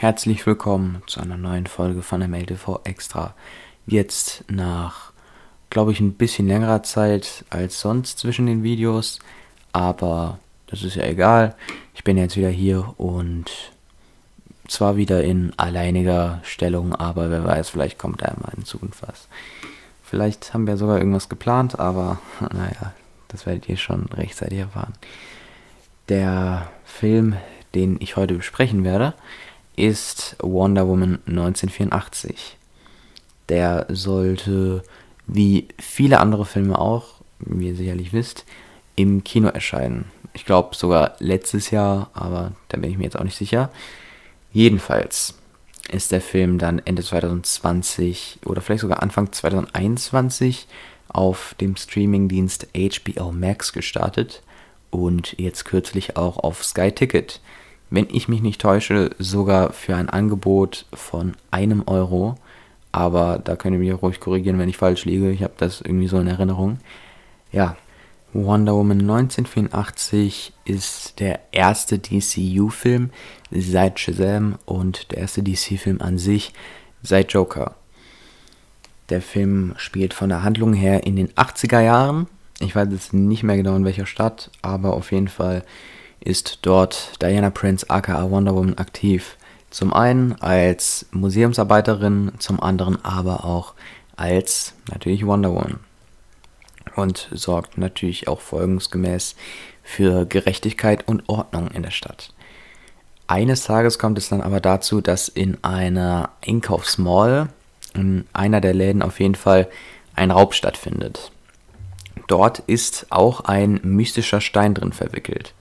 Herzlich willkommen zu einer neuen Folge von MLTV Extra. Jetzt nach, glaube ich, ein bisschen längerer Zeit als sonst zwischen den Videos, aber das ist ja egal. Ich bin jetzt wieder hier und zwar wieder in alleiniger Stellung, aber wer weiß, vielleicht kommt da mal in Zukunft was. Vielleicht haben wir sogar irgendwas geplant, aber naja, das werdet ihr schon rechtzeitig erfahren. Der Film, den ich heute besprechen werde, ist Wonder Woman 1984. Der sollte, wie viele andere Filme auch, wie ihr sicherlich wisst, im Kino erscheinen. Ich glaube sogar letztes Jahr, aber da bin ich mir jetzt auch nicht sicher. Jedenfalls ist der Film dann Ende 2020 oder vielleicht sogar Anfang 2021 auf dem Streamingdienst HBO Max gestartet und jetzt kürzlich auch auf Sky Ticket wenn ich mich nicht täusche, sogar für ein Angebot von einem Euro. Aber da könnt ihr mich auch ruhig korrigieren, wenn ich falsch liege. Ich habe das irgendwie so in Erinnerung. Ja, Wonder Woman 1984 ist der erste DCU-Film seit Shazam und der erste DC-Film an sich seit Joker. Der Film spielt von der Handlung her in den 80er Jahren. Ich weiß jetzt nicht mehr genau in welcher Stadt, aber auf jeden Fall ist dort Diana Prince aka Wonder Woman aktiv. Zum einen als Museumsarbeiterin, zum anderen aber auch als natürlich Wonder Woman. Und sorgt natürlich auch folgensgemäß für Gerechtigkeit und Ordnung in der Stadt. Eines Tages kommt es dann aber dazu, dass in einer Einkaufsmall, in einer der Läden auf jeden Fall, ein Raub stattfindet. Dort ist auch ein mystischer Stein drin verwickelt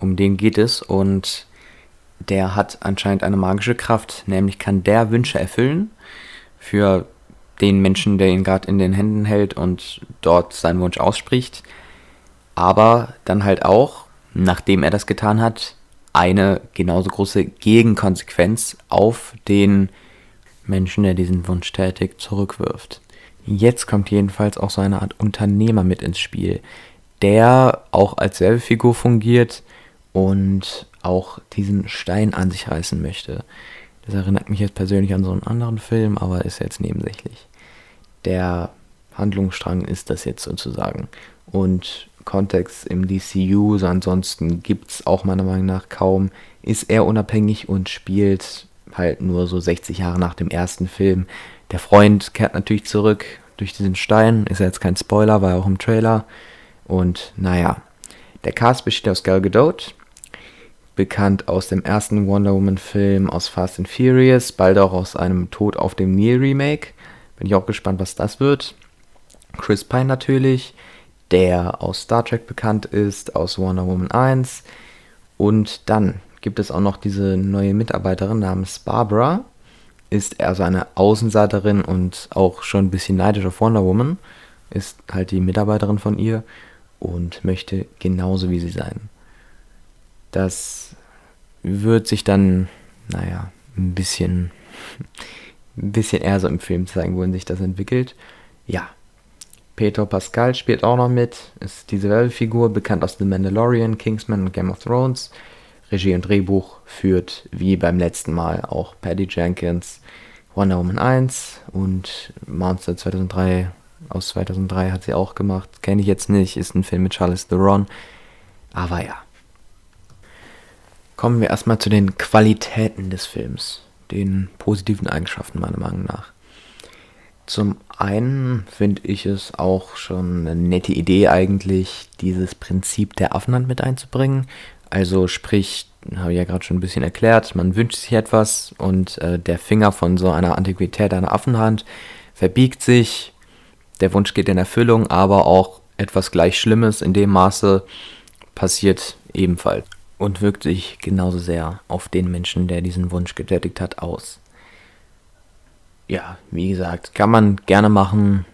um den geht es und der hat anscheinend eine magische Kraft, nämlich kann der Wünsche erfüllen für den Menschen, der ihn gerade in den Händen hält und dort seinen Wunsch ausspricht, aber dann halt auch, nachdem er das getan hat, eine genauso große Gegenkonsequenz auf den Menschen, der diesen Wunsch tätigt, zurückwirft. Jetzt kommt jedenfalls auch so eine Art Unternehmer mit ins Spiel, der auch als Werbefigur fungiert, und auch diesen Stein an sich reißen möchte. Das erinnert mich jetzt persönlich an so einen anderen Film, aber ist jetzt nebensächlich. Der Handlungsstrang ist das jetzt sozusagen. Und Kontext im DCU, so ansonsten gibt es auch meiner Meinung nach kaum, ist er unabhängig und spielt halt nur so 60 Jahre nach dem ersten Film. Der Freund kehrt natürlich zurück durch diesen Stein, ist ja jetzt kein Spoiler, war ja auch im Trailer. Und naja, der Cast besteht aus Gal Gadot, bekannt aus dem ersten Wonder Woman-Film aus Fast and Furious, bald auch aus einem Tod auf dem Nil Remake. Bin ich auch gespannt, was das wird. Chris Pine natürlich, der aus Star Trek bekannt ist, aus Wonder Woman 1. Und dann gibt es auch noch diese neue Mitarbeiterin namens Barbara. Ist also eine Außenseiterin und auch schon ein bisschen neidisch auf Wonder Woman. Ist halt die Mitarbeiterin von ihr und möchte genauso wie sie sein. Das wird sich dann, naja, ein bisschen, ein bisschen eher so im Film zeigen, wohin sich das entwickelt. Ja. Peter Pascal spielt auch noch mit, ist diese Werbefigur, bekannt aus The Mandalorian, Kingsman und Game of Thrones. Regie und Drehbuch führt wie beim letzten Mal auch Patty Jenkins, Wonder Woman 1 und Monster 2003 aus 2003 hat sie auch gemacht. Kenne ich jetzt nicht, ist ein Film mit Charles Theron. Aber ja, Kommen wir erstmal zu den Qualitäten des Films, den positiven Eigenschaften meiner Meinung nach. Zum einen finde ich es auch schon eine nette Idee eigentlich, dieses Prinzip der Affenhand mit einzubringen. Also sprich, habe ich ja gerade schon ein bisschen erklärt, man wünscht sich etwas und äh, der Finger von so einer Antiquität einer Affenhand verbiegt sich, der Wunsch geht in Erfüllung, aber auch etwas gleich Schlimmes in dem Maße passiert ebenfalls und wirkt sich genauso sehr auf den Menschen, der diesen Wunsch getätigt hat, aus. Ja, wie gesagt, kann man gerne machen.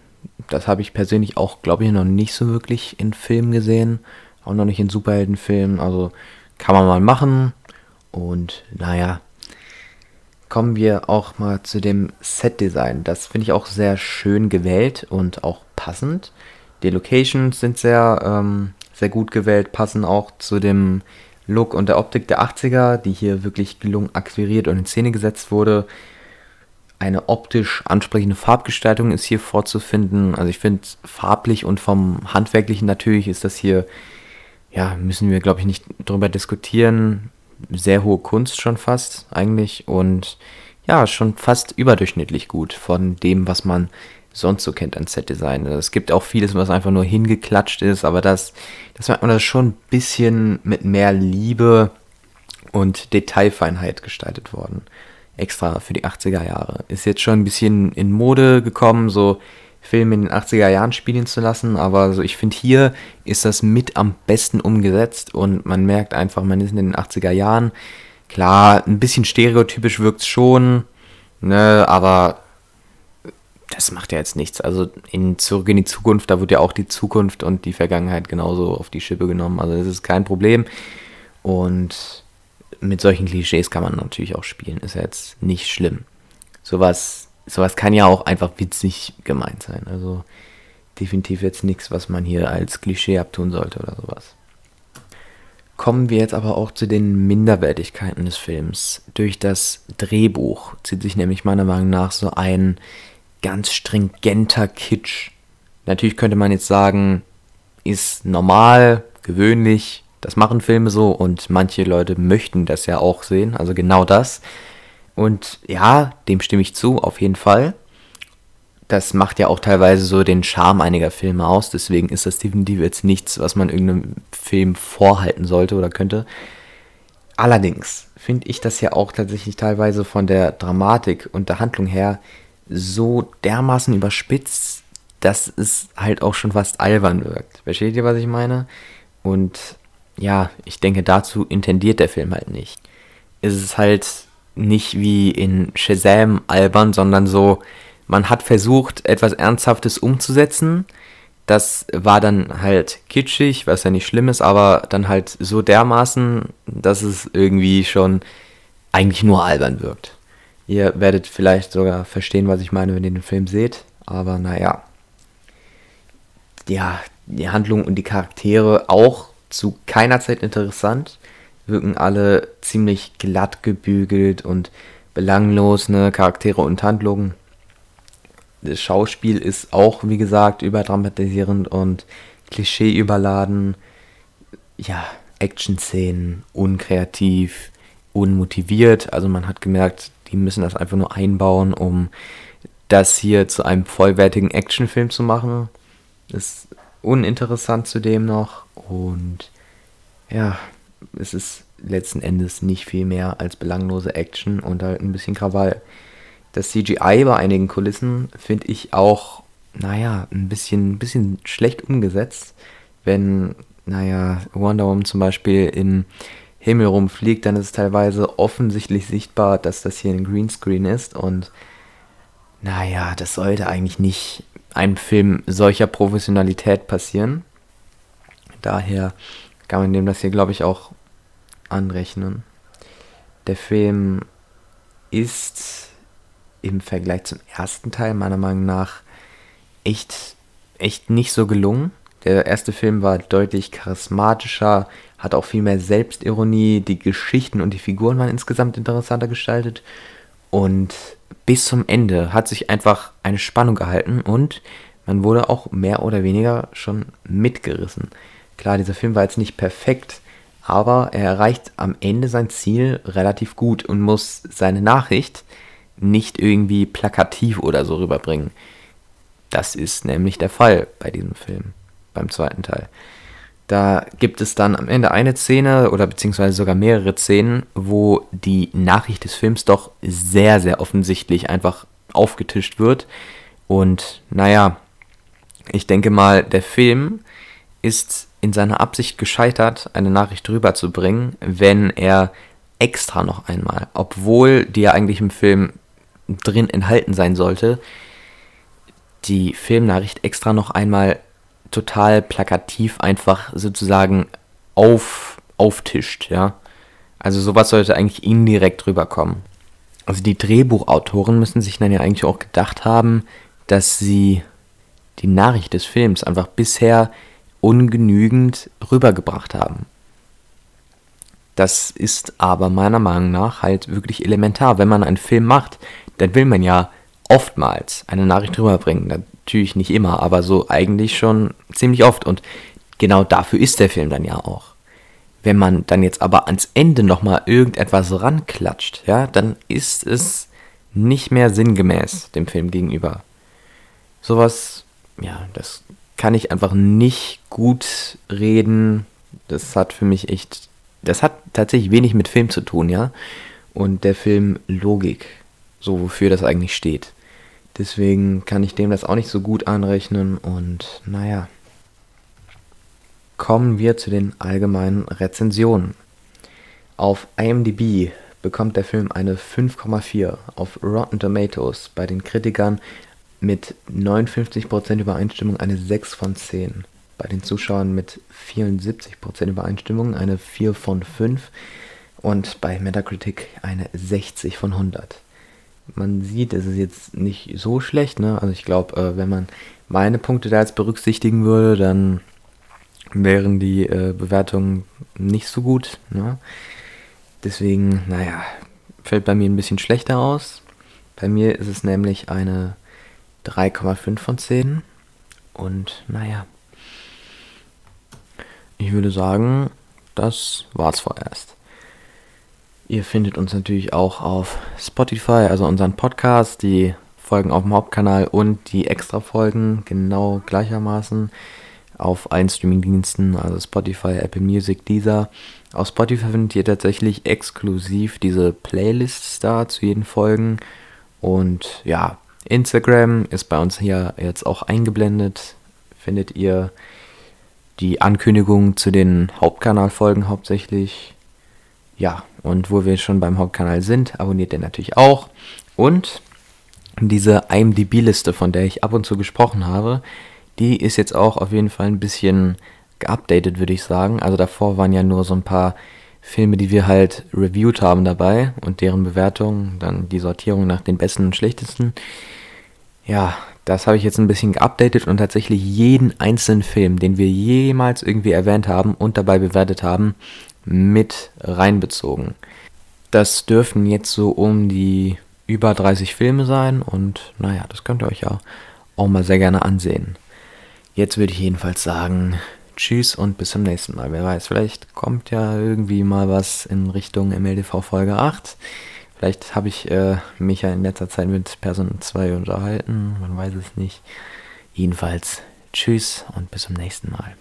Das habe ich persönlich auch, glaube ich, noch nicht so wirklich in Filmen gesehen. Auch noch nicht in Superheldenfilmen. Also kann man mal machen. Und naja, kommen wir auch mal zu dem Set-Design. Das finde ich auch sehr schön gewählt und auch passend. Die Locations sind sehr, ähm, sehr gut gewählt, passen auch zu dem Look und der Optik der 80er, die hier wirklich gelungen akquiriert und in Szene gesetzt wurde. Eine optisch ansprechende Farbgestaltung ist hier vorzufinden. Also ich finde farblich und vom handwerklichen natürlich ist das hier, ja, müssen wir glaube ich nicht drüber diskutieren. Sehr hohe Kunst schon fast eigentlich und ja, schon fast überdurchschnittlich gut von dem, was man sonst so kennt an Set-Design. Es gibt auch vieles, was einfach nur hingeklatscht ist, aber das, das merkt man das schon ein bisschen mit mehr Liebe und Detailfeinheit gestaltet worden. Extra für die 80er Jahre. Ist jetzt schon ein bisschen in Mode gekommen, so Filme in den 80er Jahren spielen zu lassen, aber so ich finde hier ist das mit am besten umgesetzt und man merkt einfach, man ist in den 80er Jahren. Klar, ein bisschen stereotypisch wirkt es schon, ne, aber das macht ja jetzt nichts. Also in Zurück in die Zukunft, da wird ja auch die Zukunft und die Vergangenheit genauso auf die Schippe genommen. Also das ist kein Problem. Und mit solchen Klischees kann man natürlich auch spielen. Ist ja jetzt nicht schlimm. Sowas, sowas kann ja auch einfach witzig gemeint sein. Also definitiv jetzt nichts, was man hier als Klischee abtun sollte oder sowas. Kommen wir jetzt aber auch zu den Minderwertigkeiten des Films. Durch das Drehbuch zieht sich nämlich meiner Meinung nach so ein ganz stringenter Kitsch. Natürlich könnte man jetzt sagen, ist normal, gewöhnlich, das machen Filme so und manche Leute möchten das ja auch sehen, also genau das. Und ja, dem stimme ich zu, auf jeden Fall. Das macht ja auch teilweise so den Charme einiger Filme aus, deswegen ist das definitiv jetzt nichts, was man irgendeinem Film vorhalten sollte oder könnte. Allerdings finde ich das ja auch tatsächlich teilweise von der Dramatik und der Handlung her so dermaßen überspitzt, dass es halt auch schon fast albern wirkt. Versteht ihr, was ich meine? Und ja, ich denke, dazu intendiert der Film halt nicht. Es ist halt nicht wie in Shazam albern, sondern so, man hat versucht, etwas Ernsthaftes umzusetzen. Das war dann halt kitschig, was ja nicht schlimm ist, aber dann halt so dermaßen, dass es irgendwie schon eigentlich nur albern wirkt. Ihr werdet vielleicht sogar verstehen, was ich meine, wenn ihr den Film seht. Aber naja. Ja, die Handlung und die Charaktere auch zu keiner Zeit interessant. Wirken alle ziemlich glatt gebügelt und belanglos, ne? Charaktere und Handlungen. Das Schauspiel ist auch, wie gesagt, überdramatisierend und Klischee überladen. Ja, Action-Szenen, unkreativ, unmotiviert. Also man hat gemerkt, die müssen das einfach nur einbauen, um das hier zu einem vollwertigen Actionfilm zu machen. Ist uninteressant zudem noch und ja, es ist letzten Endes nicht viel mehr als belanglose Action und halt ein bisschen Krawall. Das CGI bei einigen Kulissen finde ich auch, naja, ein bisschen, ein bisschen schlecht umgesetzt. Wenn, naja, Wonder Woman zum Beispiel im Himmel rumfliegt, dann ist es teilweise offensichtlich sichtbar, dass das hier ein Greenscreen ist. Und naja, das sollte eigentlich nicht einem Film solcher Professionalität passieren. Daher kann man dem das hier, glaube ich, auch anrechnen. Der Film ist im Vergleich zum ersten Teil meiner Meinung nach echt, echt nicht so gelungen. Der erste Film war deutlich charismatischer, hat auch viel mehr Selbstironie, die Geschichten und die Figuren waren insgesamt interessanter gestaltet und bis zum Ende hat sich einfach eine Spannung gehalten und man wurde auch mehr oder weniger schon mitgerissen. Klar, dieser Film war jetzt nicht perfekt, aber er erreicht am Ende sein Ziel relativ gut und muss seine Nachricht nicht irgendwie plakativ oder so rüberbringen. Das ist nämlich der Fall bei diesem Film, beim zweiten Teil. Da gibt es dann am Ende eine Szene oder beziehungsweise sogar mehrere Szenen, wo die Nachricht des Films doch sehr, sehr offensichtlich einfach aufgetischt wird. Und naja, ich denke mal, der Film ist in seiner Absicht gescheitert, eine Nachricht rüberzubringen, wenn er extra noch einmal, obwohl die ja eigentlich im Film drin enthalten sein sollte, die Filmnachricht extra noch einmal total plakativ einfach sozusagen auf, auftischt, ja. Also sowas sollte eigentlich indirekt rüberkommen. Also die Drehbuchautoren müssen sich dann ja eigentlich auch gedacht haben, dass sie die Nachricht des Films einfach bisher ungenügend rübergebracht haben. Das ist aber meiner Meinung nach halt wirklich elementar. Wenn man einen Film macht, dann will man ja oftmals eine Nachricht rüberbringen. Natürlich nicht immer, aber so eigentlich schon ziemlich oft. Und genau dafür ist der Film dann ja auch. Wenn man dann jetzt aber ans Ende nochmal irgendetwas ranklatscht, ja, dann ist es nicht mehr sinngemäß dem Film gegenüber. Sowas, ja, das kann ich einfach nicht gut reden. Das hat für mich echt, das hat tatsächlich wenig mit Film zu tun, ja. Und der Film Logik, so wofür das eigentlich steht. Deswegen kann ich dem das auch nicht so gut anrechnen und naja. Kommen wir zu den allgemeinen Rezensionen. Auf IMDb bekommt der Film eine 5,4, auf Rotten Tomatoes bei den Kritikern mit 59% Übereinstimmung eine 6 von 10, bei den Zuschauern mit 74% Übereinstimmung eine 4 von 5 und bei Metacritic eine 60 von 100 man sieht, es ist jetzt nicht so schlecht. Ne? Also ich glaube, äh, wenn man meine Punkte da jetzt berücksichtigen würde, dann wären die äh, Bewertungen nicht so gut. Ne? Deswegen, naja, fällt bei mir ein bisschen schlechter aus. Bei mir ist es nämlich eine 3,5 von 10. Und naja, ich würde sagen, das war's vorerst. Ihr findet uns natürlich auch auf Spotify, also unseren Podcast, die Folgen auf dem Hauptkanal und die Extra-Folgen genau gleichermaßen auf allen Streamingdiensten, also Spotify, Apple Music, Deezer. Auf Spotify findet ihr tatsächlich exklusiv diese Playlists da zu jeden Folgen. Und ja, Instagram ist bei uns hier jetzt auch eingeblendet. Findet ihr die Ankündigung zu den Hauptkanalfolgen hauptsächlich. Ja, und wo wir schon beim Hauptkanal sind, abonniert den natürlich auch. Und diese IMDb-Liste, von der ich ab und zu gesprochen habe, die ist jetzt auch auf jeden Fall ein bisschen geupdatet, würde ich sagen. Also davor waren ja nur so ein paar Filme, die wir halt reviewed haben dabei und deren Bewertung, dann die Sortierung nach den besten und schlechtesten. Ja, das habe ich jetzt ein bisschen geupdatet und tatsächlich jeden einzelnen Film, den wir jemals irgendwie erwähnt haben und dabei bewertet haben, mit reinbezogen. Das dürfen jetzt so um die über 30 Filme sein und naja, das könnt ihr euch ja auch mal sehr gerne ansehen. Jetzt würde ich jedenfalls sagen, tschüss und bis zum nächsten Mal. Wer weiß, vielleicht kommt ja irgendwie mal was in Richtung MLDV Folge 8. Vielleicht habe ich äh, mich ja in letzter Zeit mit Person 2 unterhalten, man weiß es nicht. Jedenfalls tschüss und bis zum nächsten Mal.